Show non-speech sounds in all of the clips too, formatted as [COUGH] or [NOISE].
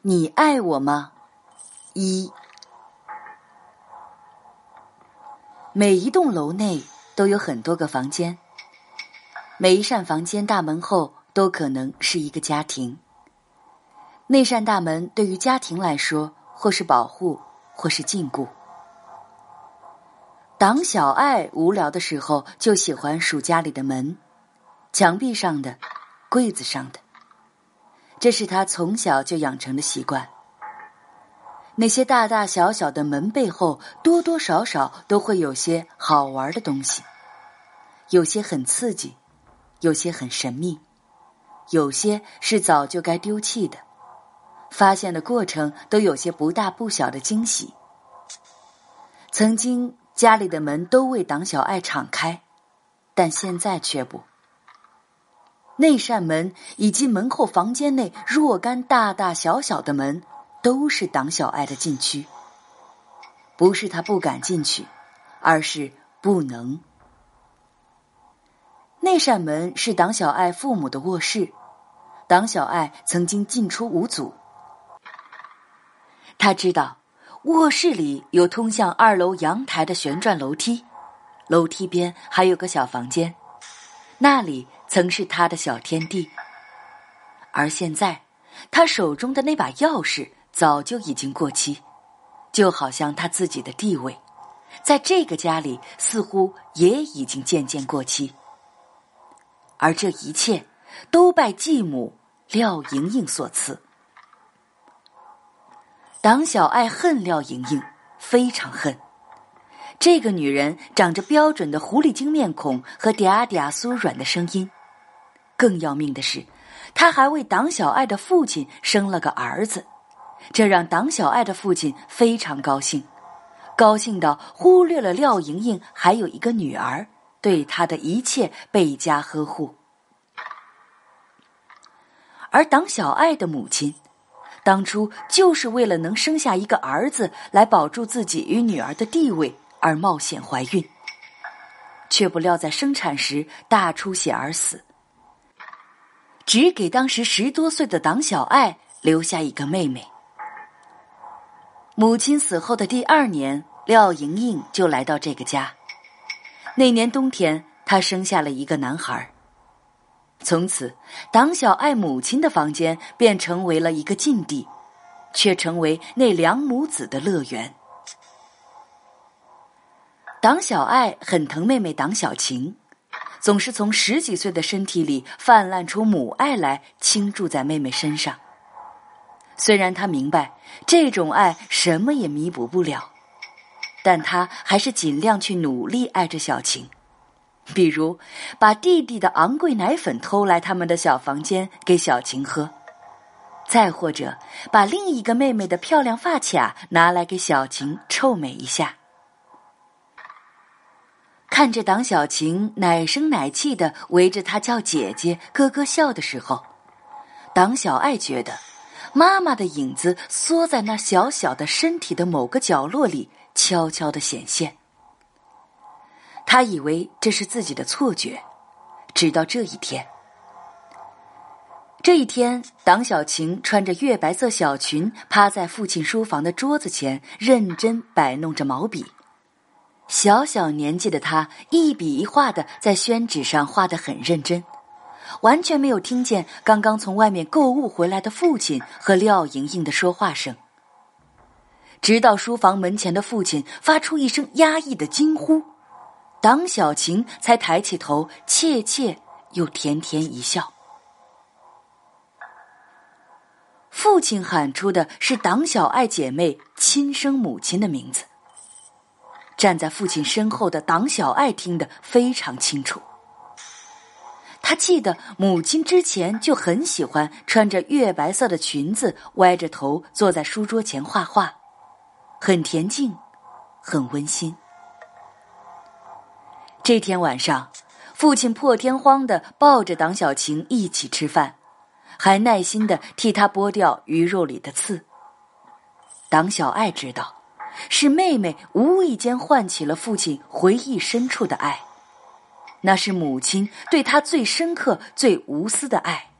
你爱我吗？一，每一栋楼内都有很多个房间，每一扇房间大门后都可能是一个家庭。那扇大门对于家庭来说，或是保护，或是禁锢。党小爱无聊的时候，就喜欢数家里的门，墙壁上的，柜子上的。这是他从小就养成的习惯。那些大大小小的门背后，多多少少都会有些好玩的东西，有些很刺激，有些很神秘，有些是早就该丢弃的。发现的过程都有些不大不小的惊喜。曾经家里的门都为党小爱敞开，但现在却不。那扇门以及门后房间内若干大大小小的门，都是党小爱的禁区。不是他不敢进去，而是不能。那扇门是党小爱父母的卧室，党小爱曾经进出无阻。他知道，卧室里有通向二楼阳台的旋转楼梯，楼梯边还有个小房间，那里。曾是他的小天地，而现在，他手中的那把钥匙早就已经过期，就好像他自己的地位，在这个家里似乎也已经渐渐过期。而这一切，都拜继母廖莹莹所赐。党小爱恨廖莹莹，非常恨。这个女人长着标准的狐狸精面孔和嗲嗲酥软的声音。更要命的是，他还为党小爱的父亲生了个儿子，这让党小爱的父亲非常高兴，高兴到忽略了廖莹莹还有一个女儿，对他的一切倍加呵护。而党小爱的母亲，当初就是为了能生下一个儿子来保住自己与女儿的地位而冒险怀孕，却不料在生产时大出血而死。只给当时十多岁的党小爱留下一个妹妹。母亲死后的第二年，廖莹莹就来到这个家。那年冬天，她生下了一个男孩。从此，党小爱母亲的房间便成为了一个禁地，却成为那两母子的乐园。党小爱很疼妹妹党小晴。总是从十几岁的身体里泛滥出母爱来，倾注在妹妹身上。虽然他明白这种爱什么也弥补不了，但他还是尽量去努力爱着小晴。比如，把弟弟的昂贵奶粉偷来他们的小房间给小晴喝；再或者，把另一个妹妹的漂亮发卡拿来给小晴臭美一下。看着党小晴奶声奶气的围着他叫姐姐、咯咯笑的时候，党小爱觉得妈妈的影子缩在那小小的身体的某个角落里，悄悄的显现。他以为这是自己的错觉，直到这一天。这一天，党小晴穿着月白色小裙，趴在父亲书房的桌子前，认真摆弄着毛笔。小小年纪的他，一笔一画的在宣纸上画得很认真，完全没有听见刚刚从外面购物回来的父亲和廖莹莹的说话声。直到书房门前的父亲发出一声压抑的惊呼，党小晴才抬起头，怯怯又甜甜一笑。父亲喊出的是党小爱姐妹亲生母亲的名字。站在父亲身后的党小爱听得非常清楚。他记得母亲之前就很喜欢穿着月白色的裙子，歪着头坐在书桌前画画，很恬静，很温馨。这天晚上，父亲破天荒的抱着党小晴一起吃饭，还耐心的替他剥掉鱼肉里的刺。党小爱知道。是妹妹无意间唤起了父亲回忆深处的爱，那是母亲对他最深刻、最无私的爱，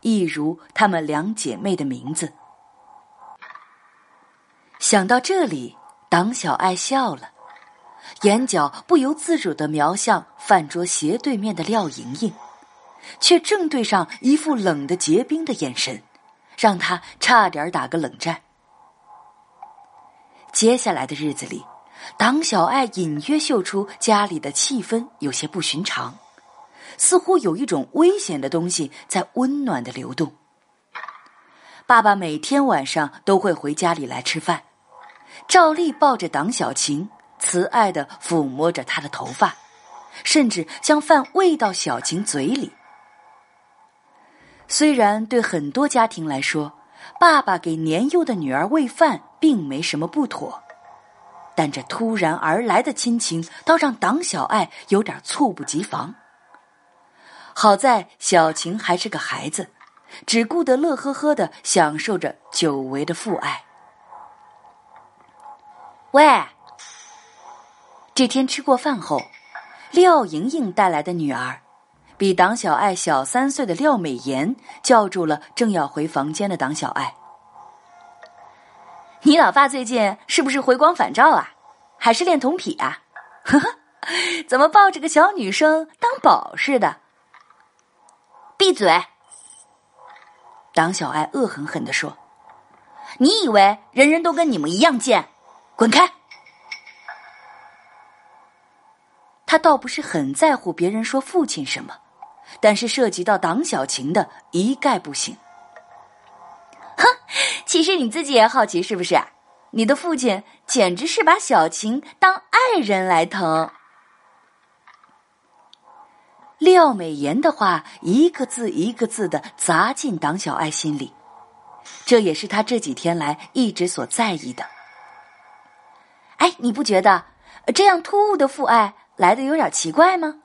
一如她们两姐妹的名字想到这里，党小爱笑了，眼角不由自主的瞄向饭桌斜对面的廖莹莹，却正对上一副冷的结冰的眼神，让她差点打个冷战。接下来的日子里，党小爱隐约嗅出家里的气氛有些不寻常，似乎有一种危险的东西在温暖的流动。爸爸每天晚上都会回家里来吃饭，照例抱着党小晴，慈爱的抚摸着她的头发，甚至将饭喂到小晴嘴里。虽然对很多家庭来说，爸爸给年幼的女儿喂饭并没什么不妥，但这突然而来的亲情倒让党小爱有点猝不及防。好在小晴还是个孩子。只顾得乐呵呵的享受着久违的父爱。喂，这天吃过饭后，廖莹莹带来的女儿，比党小爱小三岁的廖美妍叫住了正要回房间的党小爱。你老爸最近是不是回光返照啊？还是恋童癖啊？呵呵，怎么抱着个小女生当宝似的？闭嘴！党小爱恶狠狠地说：“你以为人人都跟你们一样贱？滚开！”他倒不是很在乎别人说父亲什么，但是涉及到党小晴的，一概不行。其实你自己也好奇是不是？你的父亲简直是把小晴当爱人来疼。廖美妍的话一个字一个字的砸进党小爱心里，这也是他这几天来一直所在意的。哎，你不觉得这样突兀的父爱来的有点奇怪吗？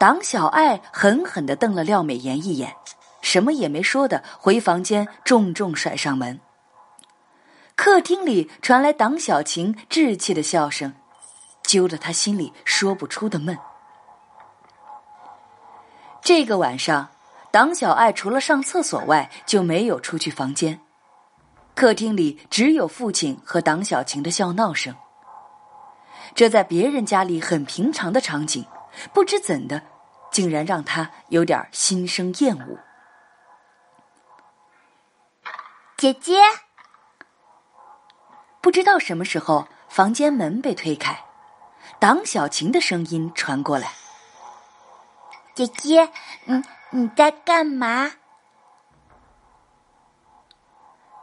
党小爱狠狠的瞪了廖美妍一眼，什么也没说的回房间，重重甩上门。客厅里传来党小晴稚气的笑声。揪得他心里说不出的闷。这个晚上，党小爱除了上厕所外，就没有出去房间。客厅里只有父亲和党小晴的笑闹声。这在别人家里很平常的场景，不知怎的，竟然让他有点心生厌恶。姐姐，不知道什么时候，房间门被推开。党小晴的声音传过来：“姐姐，嗯，你在干嘛？”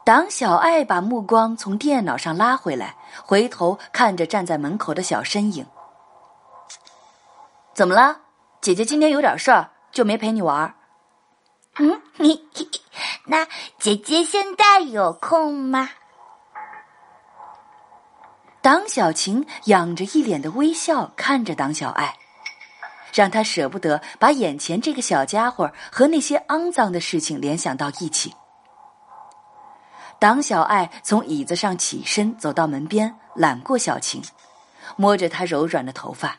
党小爱把目光从电脑上拉回来，回头看着站在门口的小身影：“怎么了？姐姐今天有点事儿，就没陪你玩。”“嗯，你 [LAUGHS] 那姐姐现在有空吗？”党小晴仰着一脸的微笑看着党小爱，让他舍不得把眼前这个小家伙和那些肮脏的事情联想到一起。党小爱从椅子上起身，走到门边，揽过小晴，摸着她柔软的头发。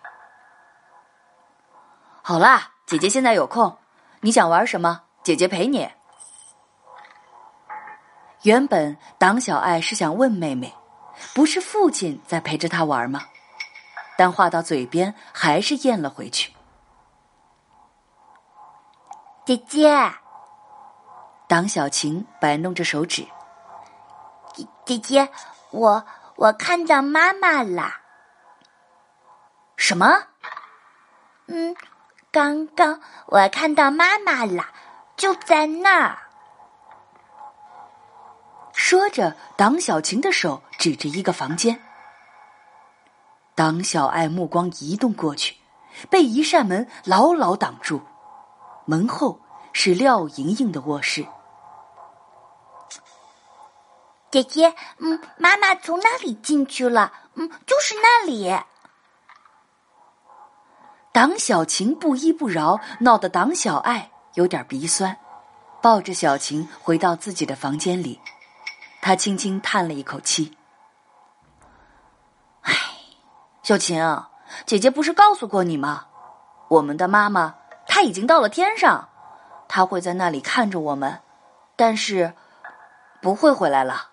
好啦，姐姐现在有空，你想玩什么？姐姐陪你。原本党小爱是想问妹妹。不是父亲在陪着她玩吗？但话到嘴边还是咽了回去。姐姐，党小晴摆弄着手指。姐姐姐，我我看到妈妈了。什么？嗯，刚刚我看到妈妈了，就在那儿。说着，党小晴的手指着一个房间。党小爱目光移动过去，被一扇门牢牢挡住。门后是廖莹莹的卧室。姐姐，嗯，妈妈从那里进去了，嗯，就是那里。党小晴不依不饶，闹得党小爱有点鼻酸，抱着小晴回到自己的房间里。他轻轻叹了一口气：“唉，小晴，姐姐不是告诉过你吗？我们的妈妈她已经到了天上，她会在那里看着我们。但是，不会回来了。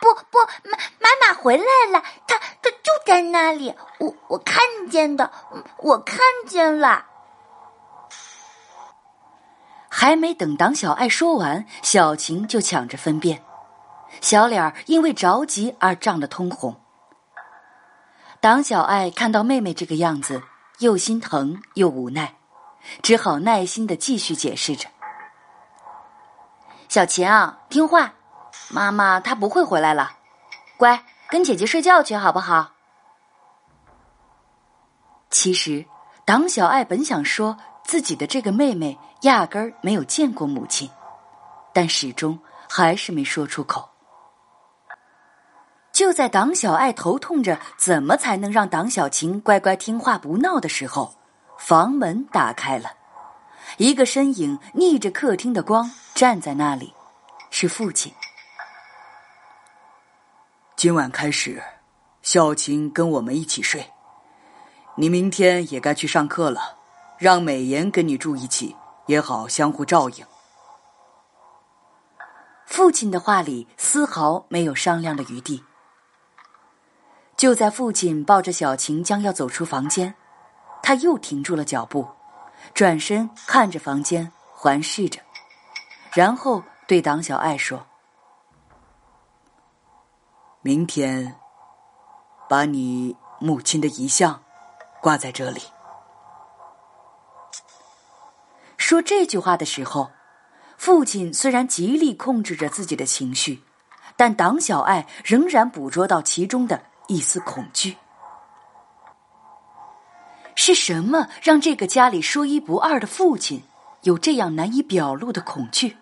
不不，妈妈妈回来了，她她就在那里，我我看见的，我看见了。还没等党小爱说完，小晴就抢着分辨，小脸儿因为着急而涨得通红。党小爱看到妹妹这个样子，又心疼又无奈，只好耐心的继续解释着：“小晴啊，听话，妈妈她不会回来了，乖，跟姐姐睡觉去好不好？”其实，党小爱本想说。自己的这个妹妹压根儿没有见过母亲，但始终还是没说出口。就在党小爱头痛着怎么才能让党小晴乖乖听话不闹的时候，房门打开了，一个身影逆着客厅的光站在那里，是父亲。今晚开始，小晴跟我们一起睡，你明天也该去上课了。让美颜跟你住一起，也好相互照应。父亲的话里丝毫没有商量的余地。就在父亲抱着小晴将要走出房间，他又停住了脚步，转身看着房间，环视着，然后对党小爱说：“明天，把你母亲的遗像挂在这里。”说这句话的时候，父亲虽然极力控制着自己的情绪，但党小爱仍然捕捉到其中的一丝恐惧。是什么让这个家里说一不二的父亲有这样难以表露的恐惧？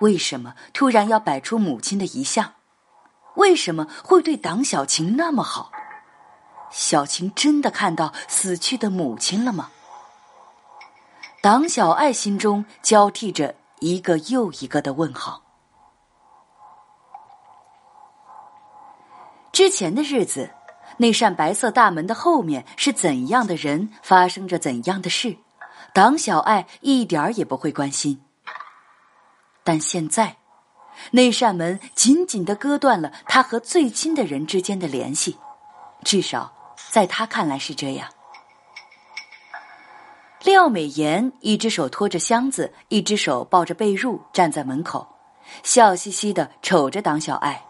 为什么突然要摆出母亲的遗像？为什么会对党小晴那么好？小晴真的看到死去的母亲了吗？党小爱心中交替着一个又一个的问号。之前的日子，那扇白色大门的后面是怎样的人，发生着怎样的事，党小爱一点儿也不会关心。但现在，那扇门紧紧的割断了他和最亲的人之间的联系，至少在他看来是这样。廖美妍一只手托着箱子，一只手抱着被褥，站在门口，笑嘻嘻的瞅着党小爱，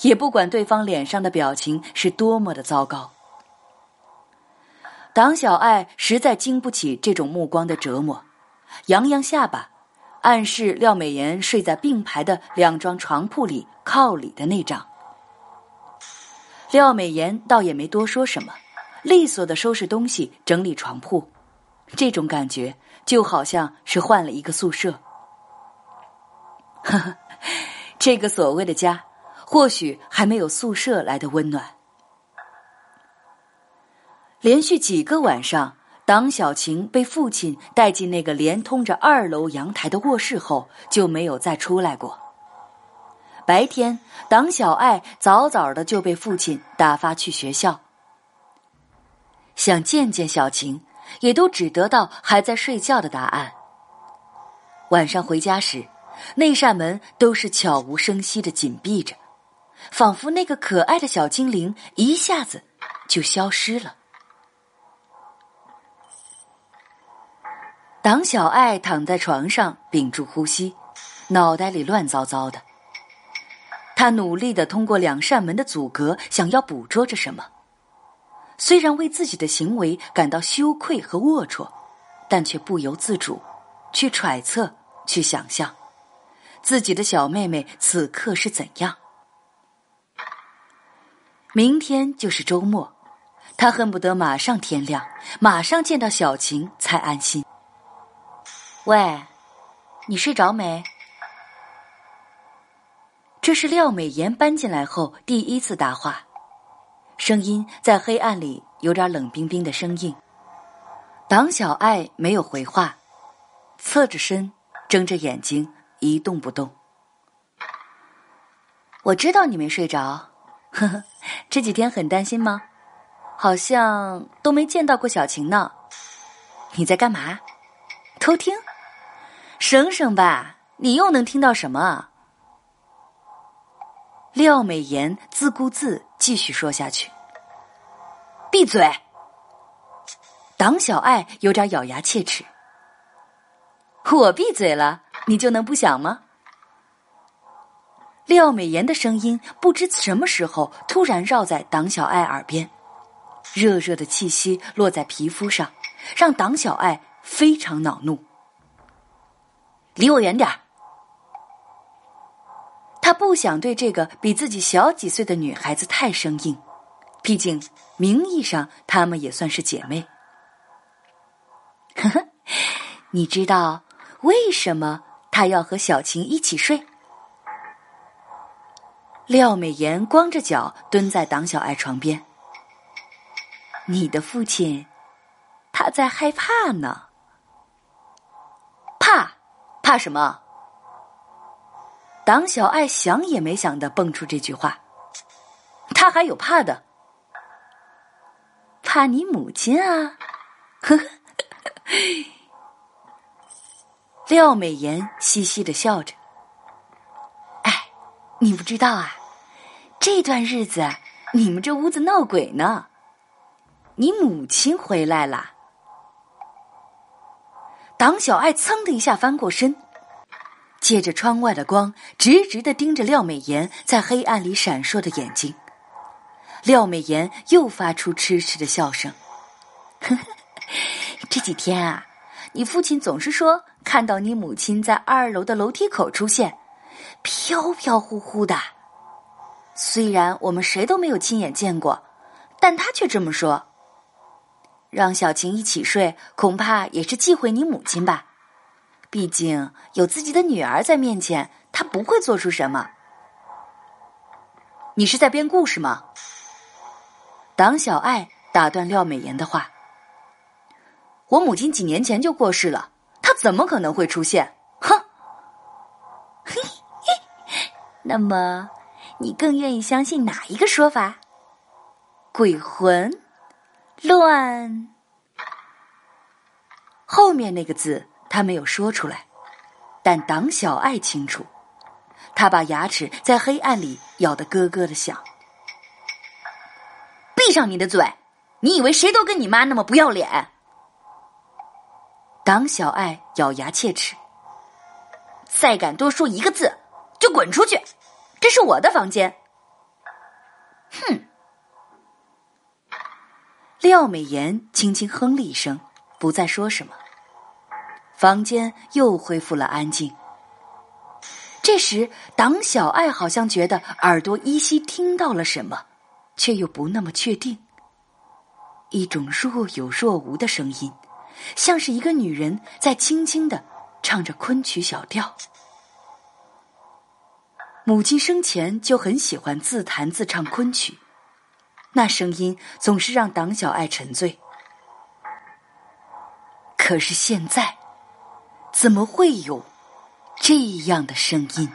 也不管对方脸上的表情是多么的糟糕。党小爱实在经不起这种目光的折磨，扬扬下巴，暗示廖美妍睡在并排的两张床铺里靠里的那张。廖美妍倒也没多说什么，利索的收拾东西，整理床铺。这种感觉就好像是换了一个宿舍。呵呵，这个所谓的家，或许还没有宿舍来的温暖。连续几个晚上，党小晴被父亲带进那个连通着二楼阳台的卧室后，就没有再出来过。白天，党小爱早早的就被父亲打发去学校，想见见小晴。也都只得到还在睡觉的答案。晚上回家时，那扇门都是悄无声息的紧闭着，仿佛那个可爱的小精灵一下子就消失了。党小爱躺在床上屏住呼吸，脑袋里乱糟糟的。他努力的通过两扇门的阻隔，想要捕捉着什么。虽然为自己的行为感到羞愧和龌龊，但却不由自主去揣测、去想象自己的小妹妹此刻是怎样。明天就是周末，他恨不得马上天亮，马上见到小晴才安心。喂，你睡着没？这是廖美妍搬进来后第一次搭话。声音在黑暗里有点冷冰冰的生硬。党小爱没有回话，侧着身，睁着眼睛，一动不动。我知道你没睡着，呵呵，这几天很担心吗？好像都没见到过小晴呢。你在干嘛？偷听？省省吧，你又能听到什么？廖美妍自顾自继续说下去。闭嘴！党小爱有点咬牙切齿。我闭嘴了，你就能不想吗？廖美妍的声音不知什么时候突然绕在党小爱耳边，热热的气息落在皮肤上，让党小爱非常恼怒。离我远点儿！他不想对这个比自己小几岁的女孩子太生硬，毕竟名义上她们也算是姐妹。呵呵，你知道为什么他要和小晴一起睡？廖美妍光着脚蹲在党小爱床边。你的父亲，他在害怕呢。怕？怕什么？党小爱想也没想的蹦出这句话。他还有怕的？怕你母亲啊！呵呵。廖美妍嘻嘻的笑着。你不知道啊，这段日子你们这屋子闹鬼呢。你母亲回来了。党小爱噌的一下翻过身，借着窗外的光，直直的盯着廖美妍在黑暗里闪烁的眼睛。廖美妍又发出痴痴的笑声。[LAUGHS] 这几天啊，你父亲总是说看到你母亲在二楼的楼梯口出现。飘飘忽忽的，虽然我们谁都没有亲眼见过，但他却这么说。让小晴一起睡，恐怕也是忌讳你母亲吧？毕竟有自己的女儿在面前，他不会做出什么。你是在编故事吗？党小爱打断廖美妍的话：“我母亲几年前就过世了，她怎么可能会出现？”哼。嘿 [LAUGHS] 嘿那么，你更愿意相信哪一个说法？鬼魂乱？后面那个字他没有说出来，但党小爱清楚，他把牙齿在黑暗里咬得咯咯的响。闭上你的嘴！你以为谁都跟你妈那么不要脸？党小爱咬牙切齿，再敢多说一个字！就滚出去！这是我的房间。哼！廖美妍轻轻哼了一声，不再说什么。房间又恢复了安静。这时，党小爱好像觉得耳朵依稀听到了什么，却又不那么确定。一种若有若无的声音，像是一个女人在轻轻的唱着昆曲小调。母亲生前就很喜欢自弹自唱昆曲，那声音总是让党小爱沉醉。可是现在，怎么会有这样的声音？